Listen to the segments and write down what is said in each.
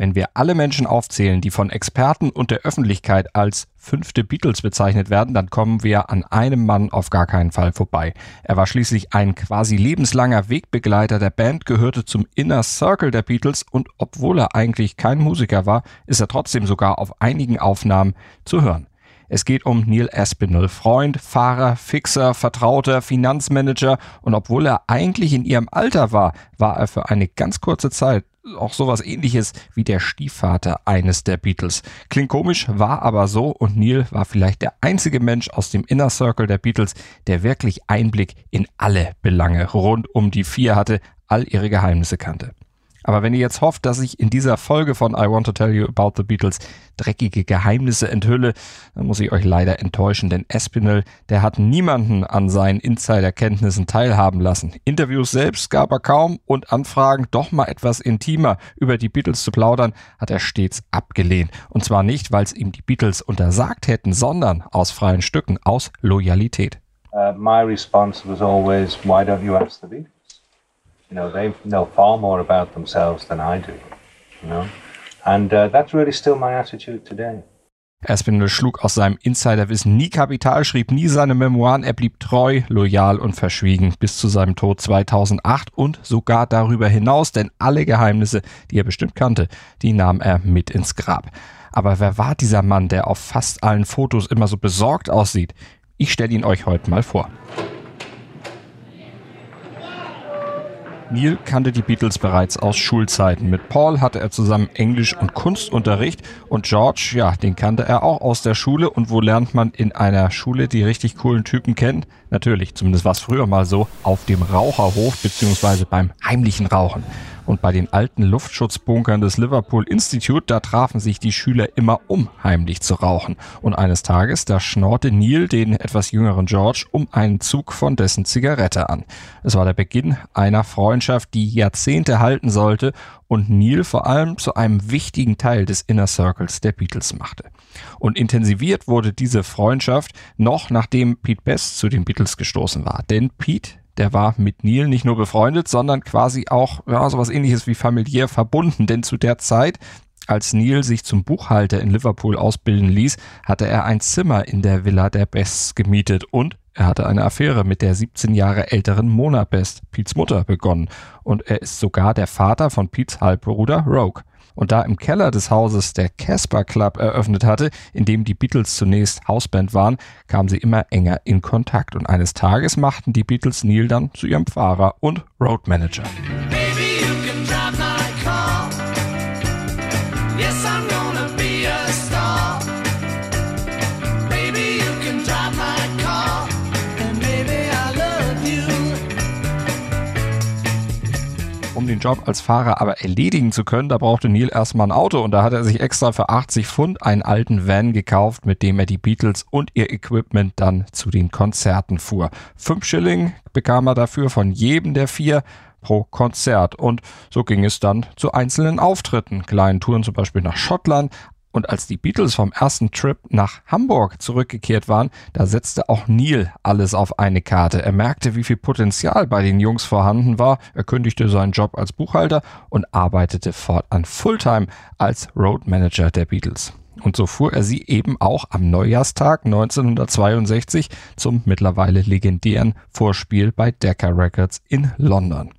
Wenn wir alle Menschen aufzählen, die von Experten und der Öffentlichkeit als fünfte Beatles bezeichnet werden, dann kommen wir an einem Mann auf gar keinen Fall vorbei. Er war schließlich ein quasi lebenslanger Wegbegleiter der Band, gehörte zum Inner Circle der Beatles und obwohl er eigentlich kein Musiker war, ist er trotzdem sogar auf einigen Aufnahmen zu hören. Es geht um Neil Aspinall, Freund, Fahrer, Fixer, Vertrauter, Finanzmanager und obwohl er eigentlich in ihrem Alter war, war er für eine ganz kurze Zeit auch sowas ähnliches wie der Stiefvater eines der Beatles. Klingt komisch, war aber so und Neil war vielleicht der einzige Mensch aus dem Inner Circle der Beatles, der wirklich Einblick in alle Belange rund um die vier hatte, all ihre Geheimnisse kannte. Aber wenn ihr jetzt hofft, dass ich in dieser Folge von I Want to Tell You About the Beatles dreckige Geheimnisse enthülle, dann muss ich euch leider enttäuschen, denn Espinel, der hat niemanden an seinen Insiderkenntnissen teilhaben lassen. Interviews selbst gab er kaum und Anfragen, doch mal etwas intimer über die Beatles zu plaudern, hat er stets abgelehnt. Und zwar nicht, weil es ihm die Beatles untersagt hätten, sondern aus freien Stücken, aus Loyalität. Uh, my response was always, why don't you ask the Beatles? You know, they know far more about themselves than I do. You know, and uh, that's really still my attitude today. Aspinall schlug aus seinem Insiderwissen nie Kapital, schrieb nie seine Memoiren, er blieb treu, loyal und verschwiegen bis zu seinem Tod 2008 und sogar darüber hinaus, denn alle Geheimnisse, die er bestimmt kannte, die nahm er mit ins Grab. Aber wer war dieser Mann, der auf fast allen Fotos immer so besorgt aussieht? Ich stelle ihn euch heute mal vor. Neil kannte die Beatles bereits aus Schulzeiten. Mit Paul hatte er zusammen Englisch- und Kunstunterricht und George, ja, den kannte er auch aus der Schule. Und wo lernt man in einer Schule die richtig coolen Typen kennen? Natürlich, zumindest war es früher mal so, auf dem Raucherhof beziehungsweise beim heimlichen Rauchen. Und bei den alten Luftschutzbunkern des Liverpool Institute, da trafen sich die Schüler immer um heimlich zu rauchen. Und eines Tages, da schnorrte Neil den etwas jüngeren George um einen Zug von dessen Zigarette an. Es war der Beginn einer Freundschaft, die Jahrzehnte halten sollte und Neil vor allem zu einem wichtigen Teil des Inner Circles der Beatles machte. Und intensiviert wurde diese Freundschaft noch nachdem Pete Best zu den Beatles gestoßen war. Denn Pete, der war mit Neil nicht nur befreundet, sondern quasi auch ja, sowas ähnliches wie familiär verbunden. Denn zu der Zeit, als Neil sich zum Buchhalter in Liverpool ausbilden ließ, hatte er ein Zimmer in der Villa der Bests gemietet und er hatte eine Affäre mit der 17 Jahre älteren Mona Best, Pete's Mutter, begonnen. Und er ist sogar der Vater von Pete's Halbbruder Rogue und da im Keller des Hauses der Casper Club eröffnet hatte, in dem die Beatles zunächst Hausband waren, kamen sie immer enger in Kontakt und eines Tages machten die Beatles Neil dann zu ihrem Fahrer und Roadmanager. Um den Job als Fahrer aber erledigen zu können, da brauchte Neil erstmal ein Auto und da hat er sich extra für 80 Pfund einen alten Van gekauft, mit dem er die Beatles und ihr Equipment dann zu den Konzerten fuhr. Fünf Schilling bekam er dafür von jedem der vier pro Konzert. Und so ging es dann zu einzelnen Auftritten, kleinen Touren zum Beispiel nach Schottland, und als die Beatles vom ersten Trip nach Hamburg zurückgekehrt waren, da setzte auch Neil alles auf eine Karte. Er merkte, wie viel Potenzial bei den Jungs vorhanden war. Er kündigte seinen Job als Buchhalter und arbeitete fortan Fulltime als Road Manager der Beatles. Und so fuhr er sie eben auch am Neujahrstag 1962 zum mittlerweile legendären Vorspiel bei Decca Records in London.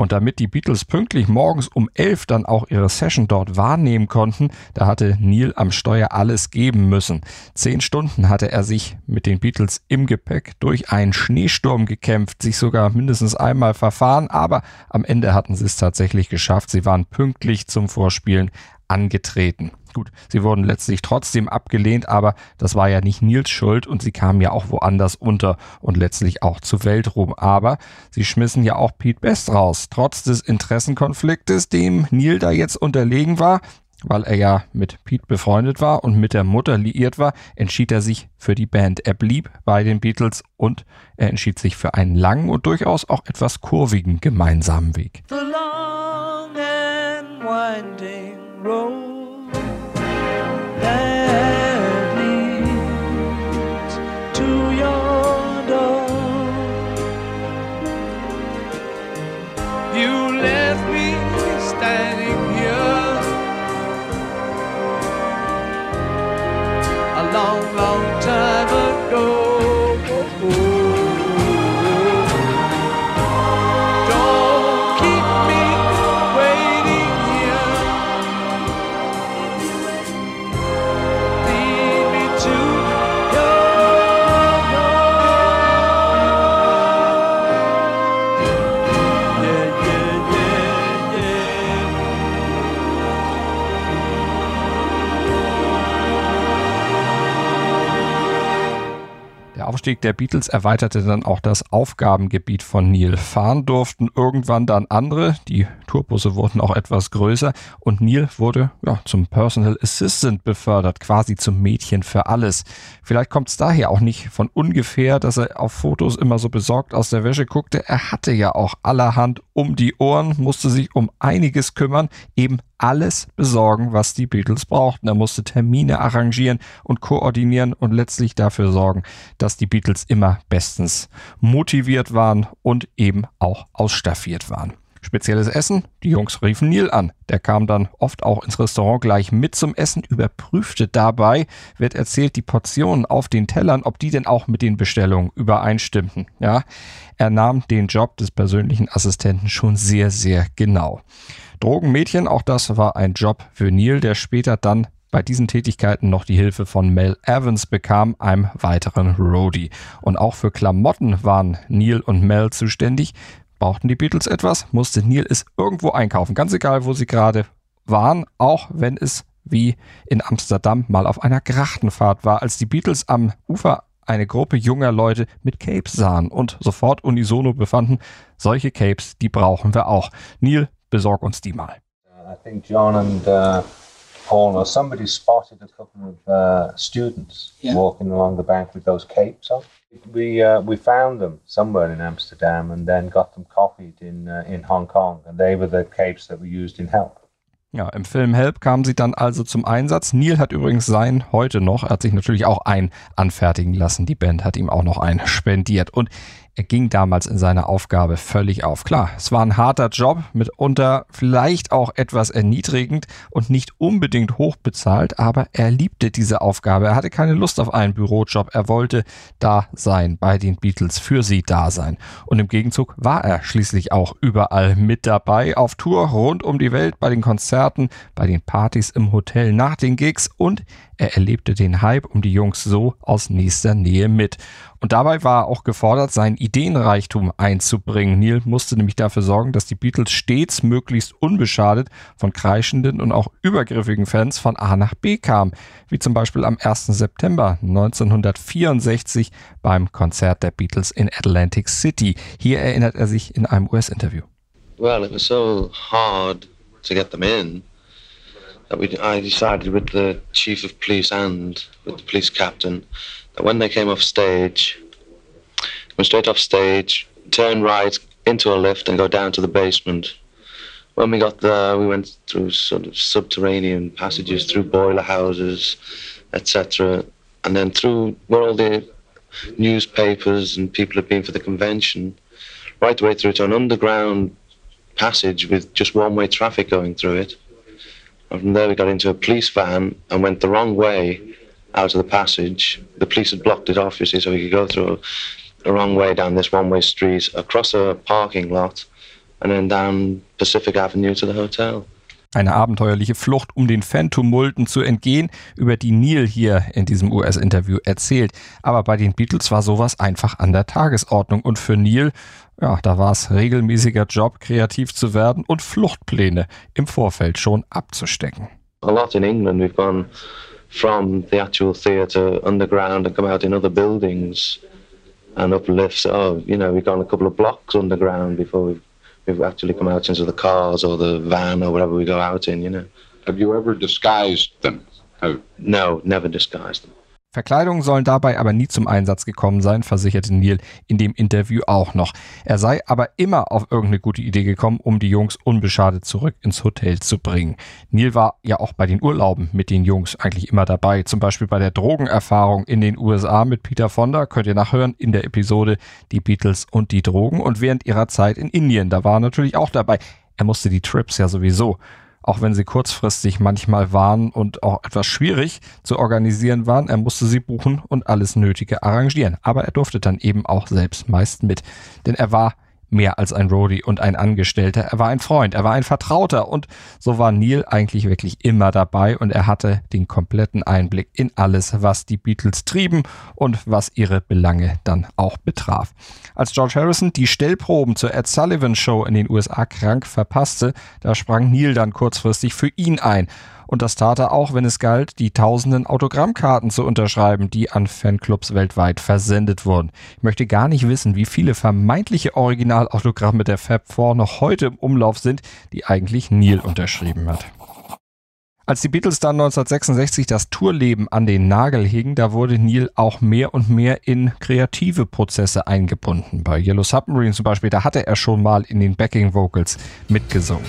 Und damit die Beatles pünktlich morgens um elf dann auch ihre Session dort wahrnehmen konnten, da hatte Neil am Steuer alles geben müssen. Zehn Stunden hatte er sich mit den Beatles im Gepäck durch einen Schneesturm gekämpft, sich sogar mindestens einmal verfahren, aber am Ende hatten sie es tatsächlich geschafft. Sie waren pünktlich zum Vorspielen angetreten. Gut, sie wurden letztlich trotzdem abgelehnt, aber das war ja nicht Nils Schuld und sie kamen ja auch woanders unter und letztlich auch zu Weltruhm. Aber sie schmissen ja auch Pete Best raus, trotz des Interessenkonfliktes, dem Neil da jetzt unterlegen war. Weil er ja mit Pete befreundet war und mit der Mutter liiert war, entschied er sich für die Band. Er blieb bei den Beatles und er entschied sich für einen langen und durchaus auch etwas kurvigen gemeinsamen Weg. The long and winding road Aufstieg der Beatles erweiterte dann auch das Aufgabengebiet von Neil. Fahren durften irgendwann dann andere, die Tourbusse wurden auch etwas größer und Neil wurde ja, zum Personal Assistant befördert, quasi zum Mädchen für alles. Vielleicht kommt es daher auch nicht von ungefähr, dass er auf Fotos immer so besorgt aus der Wäsche guckte. Er hatte ja auch allerhand um die Ohren, musste sich um einiges kümmern, eben alles besorgen, was die Beatles brauchten. Er musste Termine arrangieren und koordinieren und letztlich dafür sorgen, dass die Beatles immer bestens motiviert waren und eben auch ausstaffiert waren. Spezielles Essen, die Jungs riefen Neil an. Der kam dann oft auch ins Restaurant gleich mit zum Essen, überprüfte dabei, wird erzählt, die Portionen auf den Tellern, ob die denn auch mit den Bestellungen übereinstimmten. Ja, er nahm den Job des persönlichen Assistenten schon sehr, sehr genau. Drogenmädchen, auch das war ein Job für Neil, der später dann bei diesen Tätigkeiten noch die Hilfe von Mel Evans bekam, einem weiteren Roadie. Und auch für Klamotten waren Neil und Mel zuständig. Brauchten die Beatles etwas, musste Neil es irgendwo einkaufen, ganz egal, wo sie gerade waren, auch wenn es wie in Amsterdam mal auf einer Grachtenfahrt war, als die Beatles am Ufer eine Gruppe junger Leute mit Capes sahen und sofort unisono befanden, solche Capes, die brauchen wir auch. Neil, besorg uns die mal. I think John and uh, Paul or somebody spotted a couple of uh, students Yeah. walking along the bank with those capes on. We uh, we found them somewhere in Amsterdam and then got them copied in uh, in Hong Kong, and they were the capes that were used in Help. Ja, im Film Help kamen sie dann also zum Einsatz. Neil hat übrigens sein heute noch, er hat sich natürlich auch ein anfertigen lassen. Die Band hat ihm auch noch einen spendiert. Und er ging damals in seiner Aufgabe völlig auf. Klar, es war ein harter Job, mitunter vielleicht auch etwas erniedrigend und nicht unbedingt hoch bezahlt, aber er liebte diese Aufgabe. Er hatte keine Lust auf einen Bürojob. Er wollte da sein, bei den Beatles, für sie da sein. Und im Gegenzug war er schließlich auch überall mit dabei, auf Tour rund um die Welt, bei den Konzerten, bei den Partys im Hotel, nach den Gigs und er erlebte den Hype um die Jungs so aus nächster Nähe mit. Und dabei war er auch gefordert, seinen Ideenreichtum einzubringen. Neil musste nämlich dafür sorgen, dass die Beatles stets möglichst unbeschadet von kreischenden und auch übergriffigen Fans von A nach B kamen. Wie zum Beispiel am 1. September 1964 beim Konzert der Beatles in Atlantic City. Hier erinnert er sich in einem US-Interview. Well, it was so hard to get them in that we, I decided with the chief of police and with the police captain that when they came off stage, went straight off stage, turn right into a lift and go down to the basement. When we got there, we went through sort of subterranean passages, through boiler houses, etc., and then through where all the newspapers and people had been for the convention, right the way through to an underground passage with just one way traffic going through it. And from there, we got into a police van and went the wrong way out of the passage. The police had blocked it off, you see, so we could go through the wrong way down this one way street, across a parking lot, and then down Pacific Avenue to the hotel. Eine abenteuerliche Flucht, um den Fan-Tumulten zu entgehen, über die Neil hier in diesem US-Interview erzählt. Aber bei den Beatles war sowas einfach an der Tagesordnung. Und für Neil, ja, da war es regelmäßiger Job, kreativ zu werden und Fluchtpläne im Vorfeld schon abzustecken. A lot in England, we've gone from the actual theatre underground and come out in other buildings and up lifts. Oh, you know, we've gone a couple of blocks underground before we've, we've actually come out into the cars or the van or whatever we go out in, you know. Have you ever disguised them? Have, No, never disguised them. Verkleidungen sollen dabei aber nie zum Einsatz gekommen sein, versicherte Neil in dem Interview auch noch. Er sei aber immer auf irgendeine gute Idee gekommen, um die Jungs unbeschadet zurück ins Hotel zu bringen. Neil war ja auch bei den Urlauben mit den Jungs eigentlich immer dabei. Zum Beispiel bei der Drogenerfahrung in den USA mit Peter Fonda, könnt ihr nachhören in der Episode Die Beatles und die Drogen. Und während ihrer Zeit in Indien, da war er natürlich auch dabei. Er musste die Trips ja sowieso auch wenn sie kurzfristig manchmal waren und auch etwas schwierig zu organisieren waren. Er musste sie buchen und alles Nötige arrangieren. Aber er durfte dann eben auch selbst meist mit. Denn er war mehr als ein Roadie und ein Angestellter. Er war ein Freund, er war ein Vertrauter und so war Neil eigentlich wirklich immer dabei und er hatte den kompletten Einblick in alles, was die Beatles trieben und was ihre Belange dann auch betraf. Als George Harrison die Stellproben zur Ed Sullivan Show in den USA krank verpasste, da sprang Neil dann kurzfristig für ihn ein. Und das tat er auch, wenn es galt, die tausenden Autogrammkarten zu unterschreiben, die an Fanclubs weltweit versendet wurden. Ich möchte gar nicht wissen, wie viele vermeintliche Originalautogramme der Fab Four noch heute im Umlauf sind, die eigentlich Neil unterschrieben hat. Als die Beatles dann 1966 das Tourleben an den Nagel hingen, da wurde Neil auch mehr und mehr in kreative Prozesse eingebunden. Bei Yellow Submarine zum Beispiel, da hatte er schon mal in den Backing Vocals mitgesungen.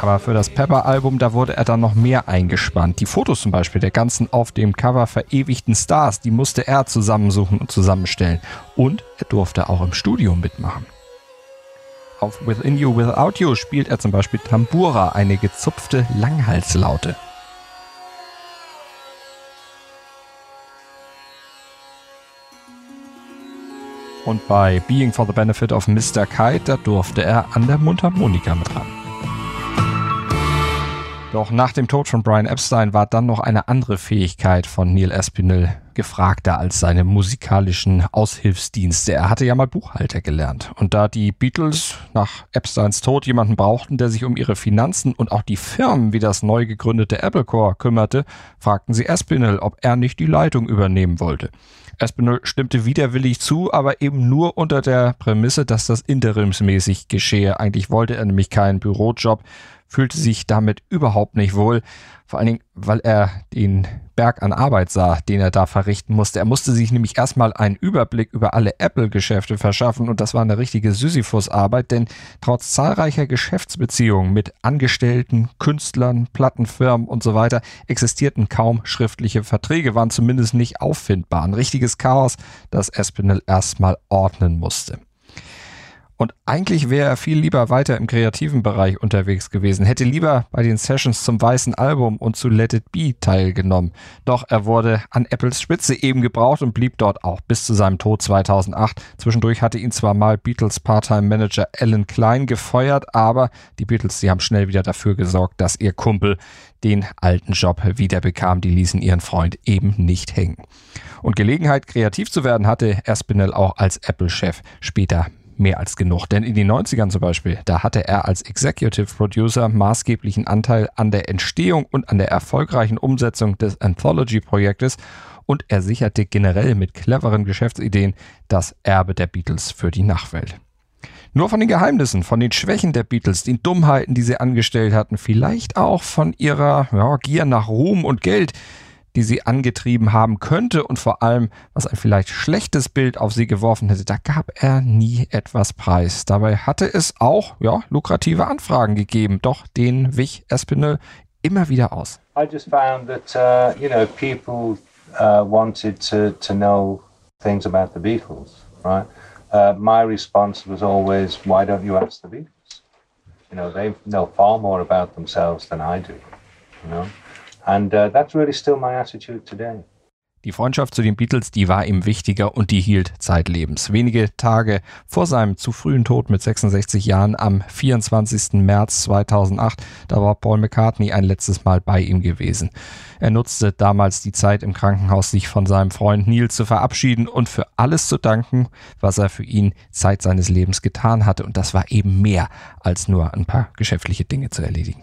Aber für das Pepper-Album, da wurde er dann noch mehr eingespannt. Die Fotos zum Beispiel der ganzen auf dem Cover verewigten Stars, die musste er zusammensuchen und zusammenstellen. Und er durfte auch im Studio mitmachen. Auf Within You Without You spielt er zum Beispiel Tambura, eine gezupfte Langhalslaute. Und bei Being for the Benefit of Mr. Kite, da durfte er an der Mundharmonika mit ran. Doch nach dem Tod von Brian Epstein war dann noch eine andere Fähigkeit von Neil Aspinall gefragter als seine musikalischen Aushilfsdienste. Er hatte ja mal Buchhalter gelernt. Und da die Beatles nach Epsteins Tod jemanden brauchten, der sich um ihre Finanzen und auch die Firmen wie das neu gegründete Apple Corps kümmerte, fragten sie Aspinall, ob er nicht die Leitung übernehmen wollte. Aspinall stimmte widerwillig zu, aber eben nur unter der Prämisse, dass das interimsmäßig geschehe. Eigentlich wollte er nämlich keinen Bürojob, fühlte sich damit überhaupt nicht wohl. Vor allen Dingen, weil er den Berg an Arbeit sah, den er da verrichten musste. Er musste sich nämlich erstmal einen Überblick über alle Apple-Geschäfte verschaffen und das war eine richtige Sisyphus-Arbeit, denn trotz zahlreicher Geschäftsbeziehungen mit Angestellten, Künstlern, Plattenfirmen und so weiter existierten kaum schriftliche Verträge, waren zumindest nicht auffindbar. Ein richtiges Chaos, das Espinel erstmal ordnen musste. Und eigentlich wäre er viel lieber weiter im kreativen Bereich unterwegs gewesen, hätte lieber bei den Sessions zum Weißen Album und zu Let It Be teilgenommen. Doch er wurde an Apples Spitze eben gebraucht und blieb dort auch bis zu seinem Tod 2008. Zwischendurch hatte ihn zwar mal Beatles Part-Time-Manager Alan Klein gefeuert, aber die Beatles, die haben schnell wieder dafür gesorgt, dass ihr Kumpel den alten Job wieder bekam. Die ließen ihren Freund eben nicht hängen. Und Gelegenheit, kreativ zu werden, hatte Aspinall auch als Apple-Chef später mehr als genug. Denn in den 90ern zum Beispiel, da hatte er als Executive Producer maßgeblichen Anteil an der Entstehung und an der erfolgreichen Umsetzung des Anthology-Projektes und er sicherte generell mit cleveren Geschäftsideen das Erbe der Beatles für die Nachwelt. Nur von den Geheimnissen, von den Schwächen der Beatles, den Dummheiten, die sie angestellt hatten, vielleicht auch von ihrer ja, Gier nach Ruhm und Geld, die sie angetrieben haben könnte und vor allem, was ein vielleicht schlechtes Bild auf sie geworfen hätte, da gab er nie etwas preis. Dabei hatte es auch ja, lukrative Anfragen gegeben, doch den wich Espinel immer wieder aus. I just found that uh, you know people uh, wanted to to know things about the Beatles, right? Uh, my response was always, "Why don't you ask the Beatles? You know, they know far more about themselves than I do. You know." And uh, that's really still my attitude today. Die Freundschaft zu den Beatles, die war ihm wichtiger und die hielt zeitlebens. Wenige Tage vor seinem zu frühen Tod mit 66 Jahren am 24. März 2008, da war Paul McCartney ein letztes Mal bei ihm gewesen. Er nutzte damals die Zeit im Krankenhaus, sich von seinem Freund Neil zu verabschieden und für alles zu danken, was er für ihn Zeit seines Lebens getan hatte. Und das war eben mehr als nur ein paar geschäftliche Dinge zu erledigen.